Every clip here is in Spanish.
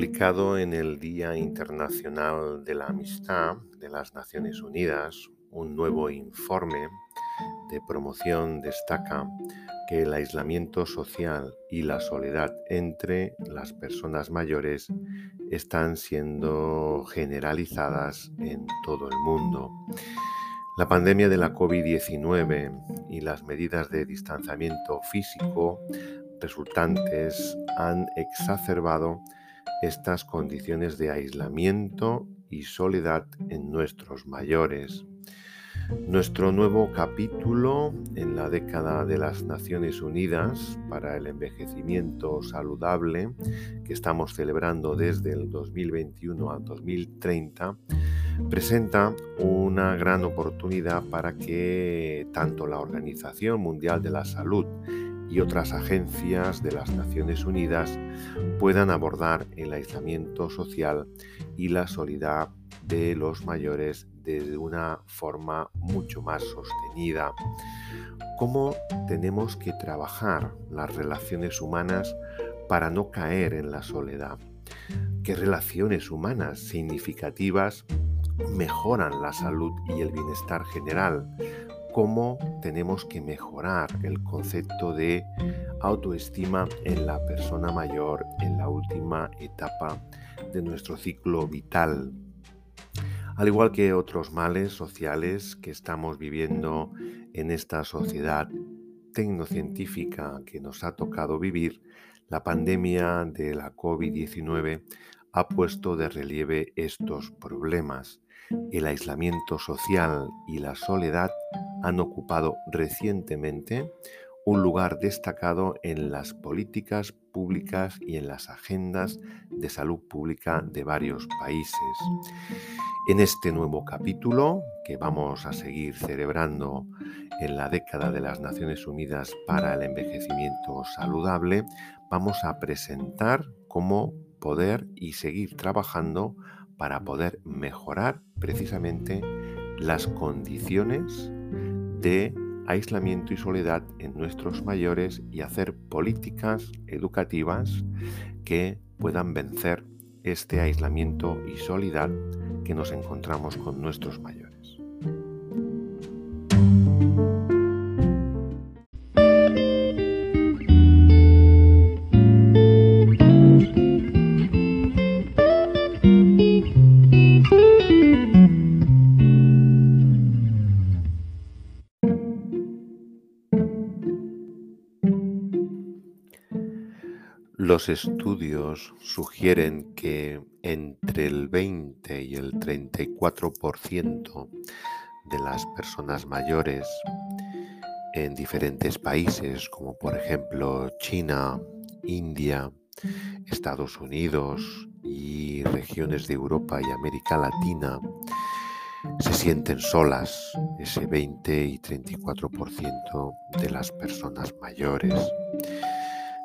publicado en el Día Internacional de la Amistad de las Naciones Unidas un nuevo informe de promoción destaca que el aislamiento social y la soledad entre las personas mayores están siendo generalizadas en todo el mundo. La pandemia de la COVID-19 y las medidas de distanciamiento físico resultantes han exacerbado estas condiciones de aislamiento y soledad en nuestros mayores. Nuestro nuevo capítulo en la década de las Naciones Unidas para el envejecimiento saludable que estamos celebrando desde el 2021 al 2030 presenta una gran oportunidad para que tanto la Organización Mundial de la Salud y otras agencias de las Naciones Unidas puedan abordar el aislamiento social y la soledad de los mayores de una forma mucho más sostenida. ¿Cómo tenemos que trabajar las relaciones humanas para no caer en la soledad? ¿Qué relaciones humanas significativas mejoran la salud y el bienestar general? Cómo tenemos que mejorar el concepto de autoestima en la persona mayor en la última etapa de nuestro ciclo vital. Al igual que otros males sociales que estamos viviendo en esta sociedad tecnocientífica que nos ha tocado vivir, la pandemia de la COVID-19 ha puesto de relieve estos problemas. El aislamiento social y la soledad han ocupado recientemente un lugar destacado en las políticas públicas y en las agendas de salud pública de varios países. En este nuevo capítulo, que vamos a seguir celebrando en la década de las Naciones Unidas para el Envejecimiento Saludable, vamos a presentar cómo poder y seguir trabajando para poder mejorar precisamente las condiciones de aislamiento y soledad en nuestros mayores y hacer políticas educativas que puedan vencer este aislamiento y soledad que nos encontramos con nuestros mayores. Los estudios sugieren que entre el 20 y el 34% de las personas mayores en diferentes países, como por ejemplo China, India, Estados Unidos y regiones de Europa y América Latina, se sienten solas, ese 20 y 34% de las personas mayores.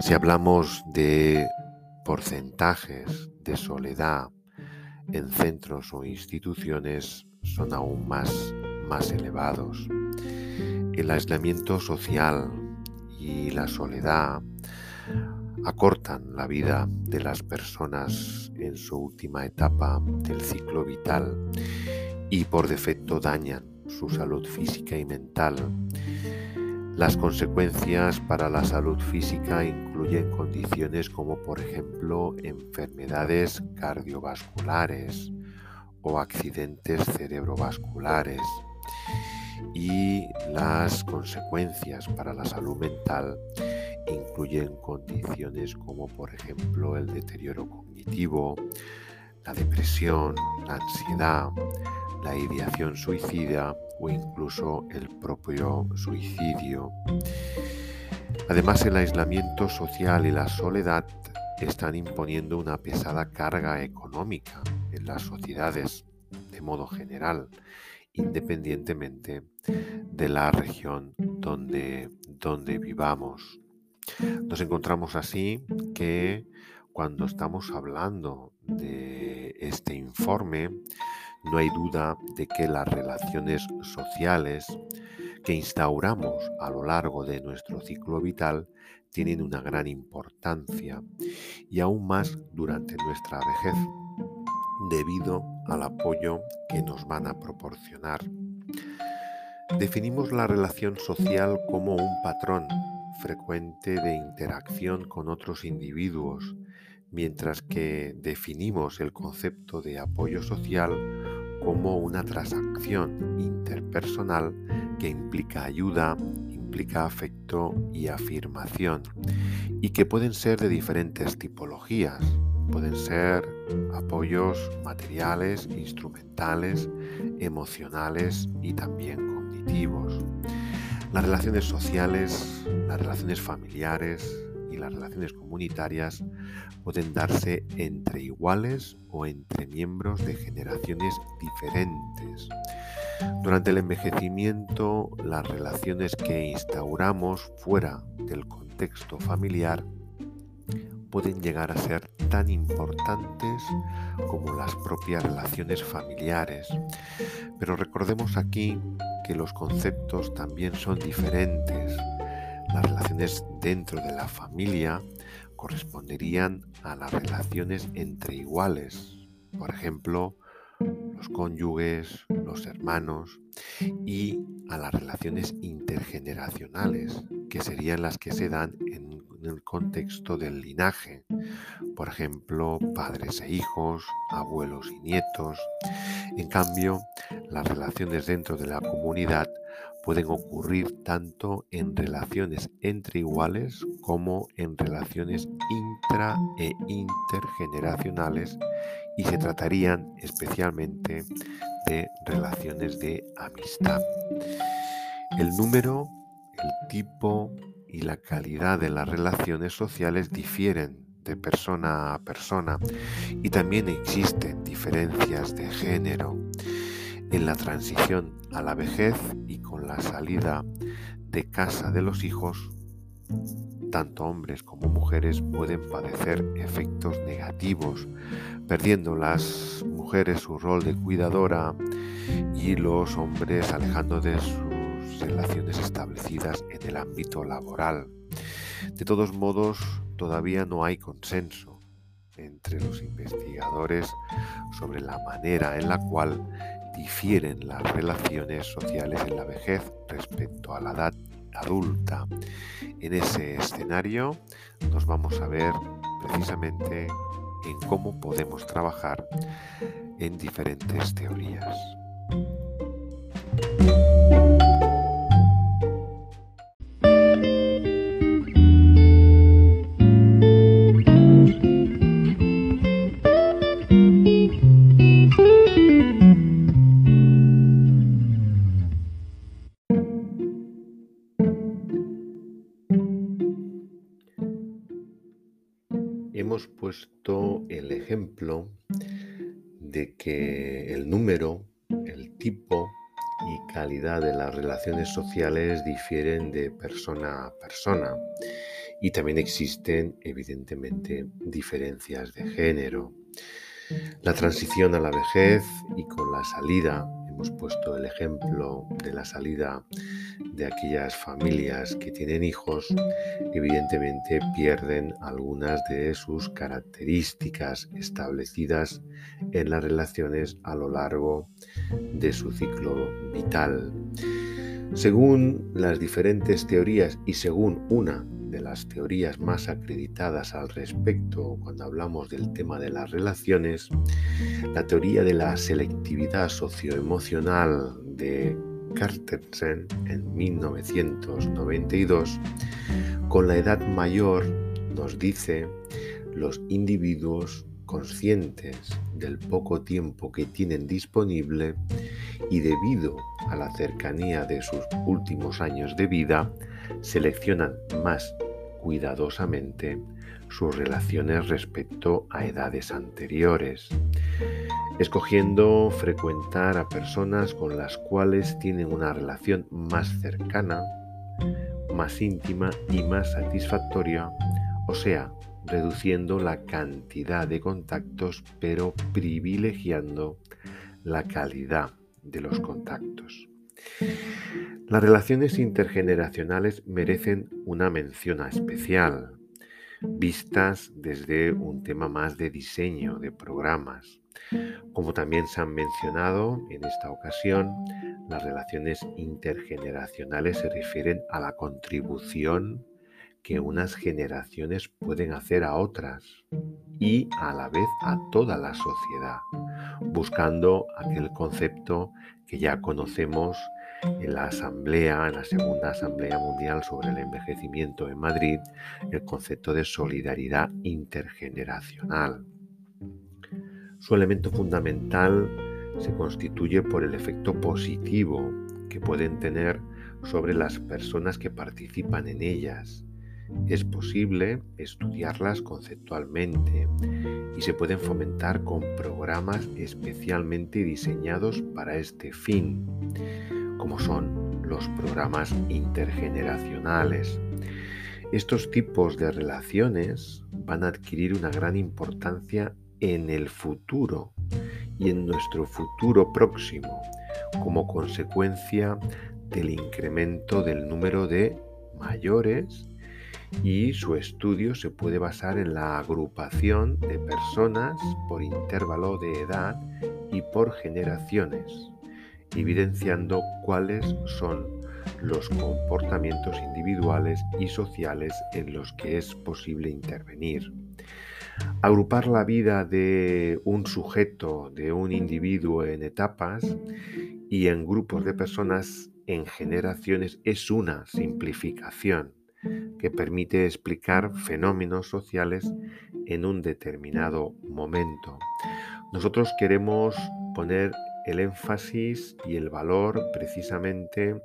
Si hablamos de porcentajes de soledad en centros o instituciones, son aún más, más elevados. El aislamiento social y la soledad acortan la vida de las personas en su última etapa del ciclo vital y por defecto dañan su salud física y mental las consecuencias para la salud física incluyen condiciones como por ejemplo enfermedades cardiovasculares o accidentes cerebrovasculares. Y las consecuencias para la salud mental incluyen condiciones como por ejemplo el deterioro cognitivo, la depresión, la ansiedad, la ideación suicida o incluso el propio suicidio. Además, el aislamiento social y la soledad están imponiendo una pesada carga económica en las sociedades de modo general, independientemente de la región donde, donde vivamos. Nos encontramos así que cuando estamos hablando de este informe, no hay duda de que las relaciones sociales que instauramos a lo largo de nuestro ciclo vital tienen una gran importancia y aún más durante nuestra vejez debido al apoyo que nos van a proporcionar. Definimos la relación social como un patrón frecuente de interacción con otros individuos, mientras que definimos el concepto de apoyo social como una transacción interpersonal que implica ayuda, implica afecto y afirmación, y que pueden ser de diferentes tipologías. Pueden ser apoyos materiales, instrumentales, emocionales y también cognitivos. Las relaciones sociales, las relaciones familiares las relaciones comunitarias pueden darse entre iguales o entre miembros de generaciones diferentes. Durante el envejecimiento, las relaciones que instauramos fuera del contexto familiar pueden llegar a ser tan importantes como las propias relaciones familiares. Pero recordemos aquí que los conceptos también son diferentes. Las relaciones dentro de la familia corresponderían a las relaciones entre iguales, por ejemplo, los cónyuges, los hermanos, y a las relaciones intergeneracionales, que serían las que se dan en el contexto del linaje, por ejemplo, padres e hijos, abuelos y nietos. En cambio, las relaciones dentro de la comunidad pueden ocurrir tanto en relaciones entre iguales como en relaciones intra e intergeneracionales y se tratarían especialmente de relaciones de amistad. El número, el tipo y la calidad de las relaciones sociales difieren de persona a persona y también existen diferencias de género. En la transición a la vejez y con la salida de casa de los hijos, tanto hombres como mujeres pueden padecer efectos negativos, perdiendo las mujeres su rol de cuidadora y los hombres alejando de sus relaciones establecidas en el ámbito laboral. De todos modos, todavía no hay consenso entre los investigadores sobre la manera en la cual difieren las relaciones sociales en la vejez respecto a la edad adulta. En ese escenario nos vamos a ver precisamente en cómo podemos trabajar en diferentes teorías. El ejemplo de que el número, el tipo y calidad de las relaciones sociales difieren de persona a persona y también existen evidentemente diferencias de género. La transición a la vejez y con la salida, hemos puesto el ejemplo de la salida de aquellas familias que tienen hijos, evidentemente pierden algunas de sus características establecidas en las relaciones a lo largo de su ciclo vital. Según las diferentes teorías y según una de las teorías más acreditadas al respecto cuando hablamos del tema de las relaciones, la teoría de la selectividad socioemocional de Cartersen en 1992, con la edad mayor nos dice los individuos conscientes del poco tiempo que tienen disponible y debido a la cercanía de sus últimos años de vida, seleccionan más cuidadosamente sus relaciones respecto a edades anteriores, escogiendo frecuentar a personas con las cuales tienen una relación más cercana, más íntima y más satisfactoria, o sea, reduciendo la cantidad de contactos pero privilegiando la calidad de los contactos. Las relaciones intergeneracionales merecen una mención especial, vistas desde un tema más de diseño de programas. Como también se han mencionado en esta ocasión, las relaciones intergeneracionales se refieren a la contribución que unas generaciones pueden hacer a otras y a la vez a toda la sociedad, buscando aquel concepto que ya conocemos en la asamblea, en la segunda asamblea mundial sobre el envejecimiento en Madrid, el concepto de solidaridad intergeneracional. Su elemento fundamental se constituye por el efecto positivo que pueden tener sobre las personas que participan en ellas. Es posible estudiarlas conceptualmente y se pueden fomentar con programas especialmente diseñados para este fin como son los programas intergeneracionales. Estos tipos de relaciones van a adquirir una gran importancia en el futuro y en nuestro futuro próximo como consecuencia del incremento del número de mayores y su estudio se puede basar en la agrupación de personas por intervalo de edad y por generaciones evidenciando cuáles son los comportamientos individuales y sociales en los que es posible intervenir. Agrupar la vida de un sujeto, de un individuo en etapas y en grupos de personas en generaciones es una simplificación que permite explicar fenómenos sociales en un determinado momento. Nosotros queremos poner el énfasis y el valor precisamente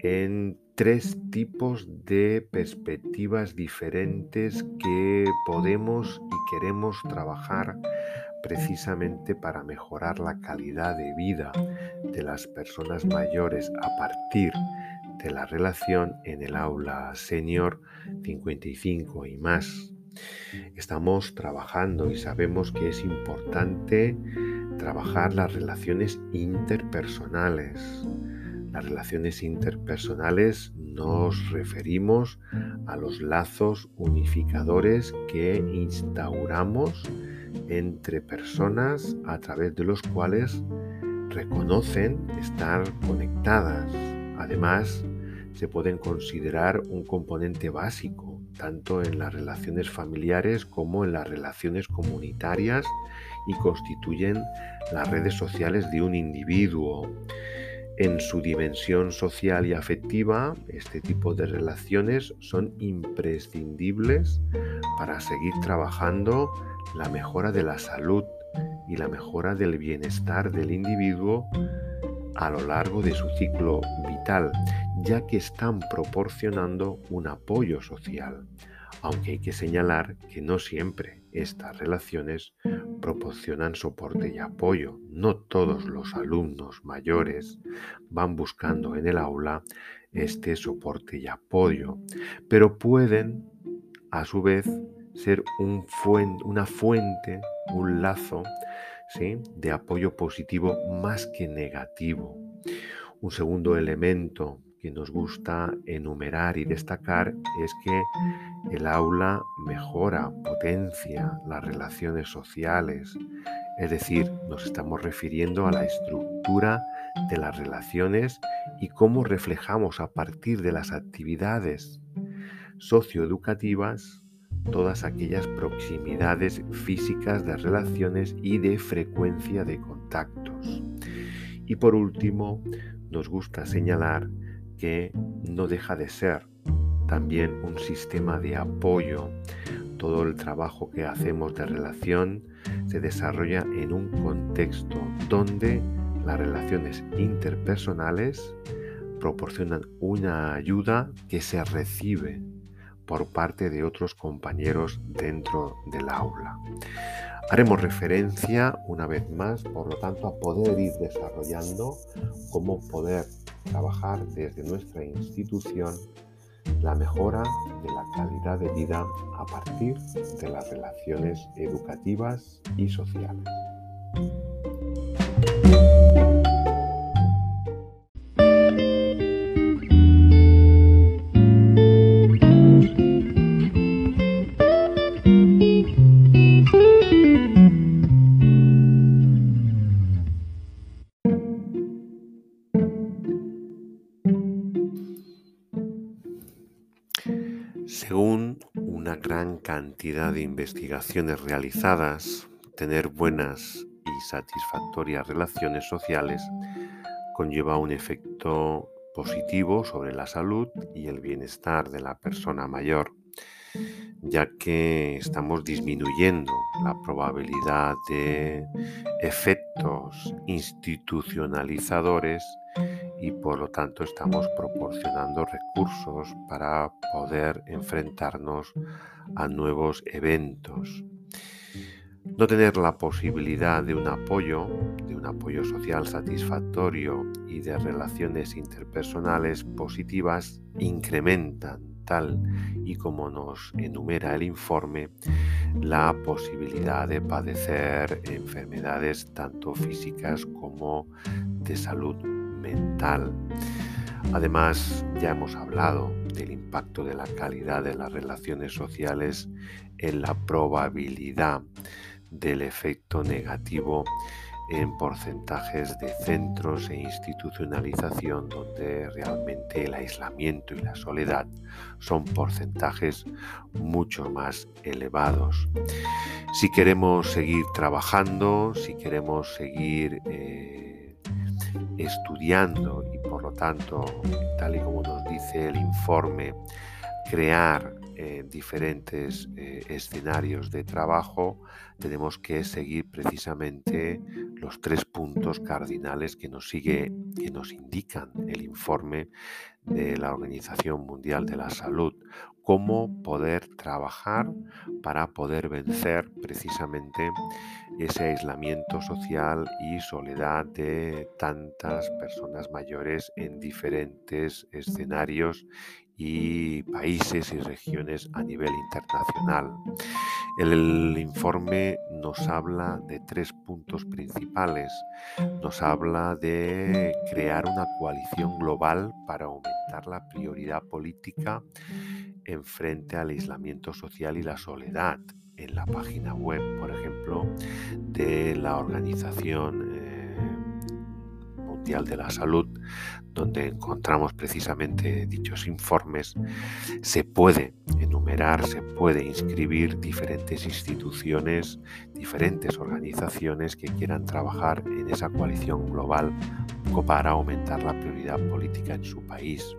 en tres tipos de perspectivas diferentes que podemos y queremos trabajar precisamente para mejorar la calidad de vida de las personas mayores a partir de la relación en el aula senior 55 y más. Estamos trabajando y sabemos que es importante trabajar las relaciones interpersonales. Las relaciones interpersonales nos referimos a los lazos unificadores que instauramos entre personas a través de los cuales reconocen estar conectadas. Además, se pueden considerar un componente básico tanto en las relaciones familiares como en las relaciones comunitarias y constituyen las redes sociales de un individuo. En su dimensión social y afectiva, este tipo de relaciones son imprescindibles para seguir trabajando la mejora de la salud y la mejora del bienestar del individuo a lo largo de su ciclo vital, ya que están proporcionando un apoyo social, aunque hay que señalar que no siempre estas relaciones proporcionan soporte y apoyo. No todos los alumnos mayores van buscando en el aula este soporte y apoyo, pero pueden a su vez ser una fuente, un lazo de apoyo positivo más que negativo. Un segundo elemento que nos gusta enumerar y destacar es que el aula mejora, potencia las relaciones sociales, es decir, nos estamos refiriendo a la estructura de las relaciones y cómo reflejamos a partir de las actividades socioeducativas todas aquellas proximidades físicas de relaciones y de frecuencia de contactos. Y por último, nos gusta señalar que no deja de ser también un sistema de apoyo. Todo el trabajo que hacemos de relación se desarrolla en un contexto donde las relaciones interpersonales proporcionan una ayuda que se recibe por parte de otros compañeros dentro del aula. Haremos referencia una vez más, por lo tanto, a poder ir desarrollando cómo poder trabajar desde nuestra institución la mejora de la calidad de vida a partir de las relaciones educativas y sociales. Cantidad de investigaciones realizadas, tener buenas y satisfactorias relaciones sociales conlleva un efecto positivo sobre la salud y el bienestar de la persona mayor, ya que estamos disminuyendo la probabilidad de efectos institucionalizadores y por lo tanto estamos proporcionando recursos para poder enfrentarnos a nuevos eventos. No tener la posibilidad de un apoyo, de un apoyo social satisfactorio y de relaciones interpersonales positivas incrementan tal y como nos enumera el informe, la posibilidad de padecer enfermedades tanto físicas como de salud Además, ya hemos hablado del impacto de la calidad de las relaciones sociales en la probabilidad del efecto negativo en porcentajes de centros e institucionalización donde realmente el aislamiento y la soledad son porcentajes mucho más elevados. Si queremos seguir trabajando, si queremos seguir eh, estudiando y por lo tanto, tal y como nos dice el informe, crear eh, diferentes eh, escenarios de trabajo, tenemos que seguir precisamente los tres puntos cardinales que nos sigue, que nos indican el informe de la Organización Mundial de la Salud, cómo poder trabajar para poder vencer precisamente ese aislamiento social y soledad de tantas personas mayores en diferentes escenarios y países y regiones a nivel internacional. El informe nos habla de tres puntos principales. Nos habla de crear una coalición global para aumentar la prioridad política en frente al aislamiento social y la soledad. En la página web, por ejemplo, de la organización de la Salud, donde encontramos precisamente dichos informes, se puede enumerar, se puede inscribir diferentes instituciones, diferentes organizaciones que quieran trabajar en esa coalición global para aumentar la prioridad política en su país.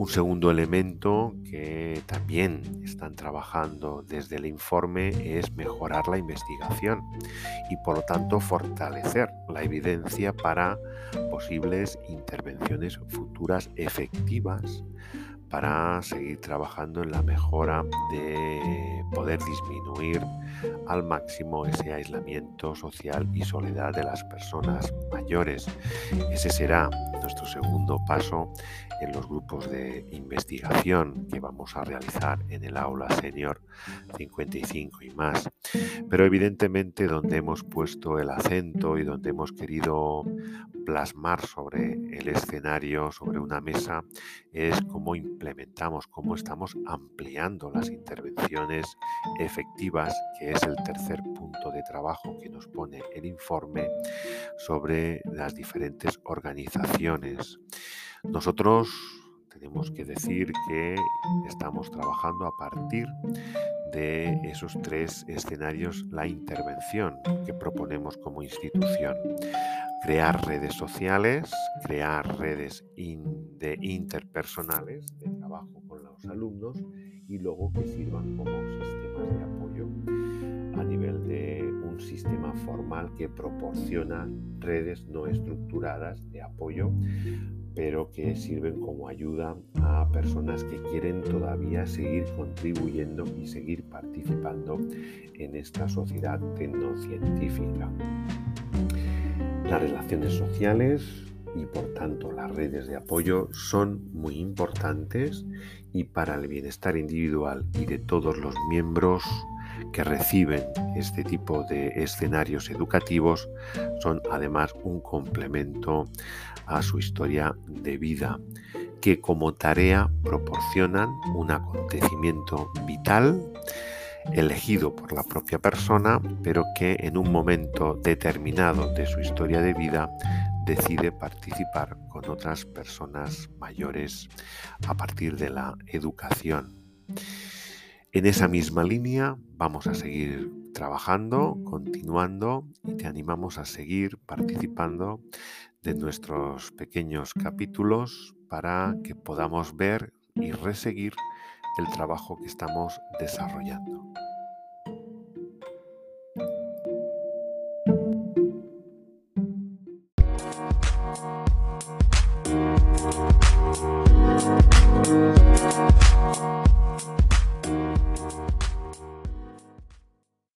Un segundo elemento que también están trabajando desde el informe es mejorar la investigación y por lo tanto fortalecer la evidencia para posibles intervenciones futuras efectivas para seguir trabajando en la mejora de poder disminuir al máximo ese aislamiento social y soledad de las personas mayores. Ese será nuestro segundo paso en los grupos de investigación que vamos a realizar en el aula senior 55 y más. Pero evidentemente donde hemos puesto el acento y donde hemos querido plasmar sobre el escenario, sobre una mesa, es cómo implementamos, cómo estamos ampliando las intervenciones efectivas, que es el tercer punto de trabajo que nos pone el informe sobre las diferentes organizaciones. Nosotros tenemos que decir que estamos trabajando a partir de esos tres escenarios la intervención que proponemos como institución. Crear redes sociales, crear redes de interpersonales de trabajo con los alumnos y luego que sirvan como sistemas de apoyo a nivel de un sistema formal que proporciona redes no estructuradas de apoyo pero que sirven como ayuda a personas que quieren todavía seguir contribuyendo y seguir participando en esta sociedad tecnocientífica. Las relaciones sociales y por tanto las redes de apoyo son muy importantes y para el bienestar individual y de todos los miembros que reciben este tipo de escenarios educativos son además un complemento a su historia de vida, que como tarea proporcionan un acontecimiento vital elegido por la propia persona, pero que en un momento determinado de su historia de vida decide participar con otras personas mayores a partir de la educación. En esa misma línea vamos a seguir trabajando, continuando y te animamos a seguir participando de nuestros pequeños capítulos para que podamos ver y reseguir el trabajo que estamos desarrollando.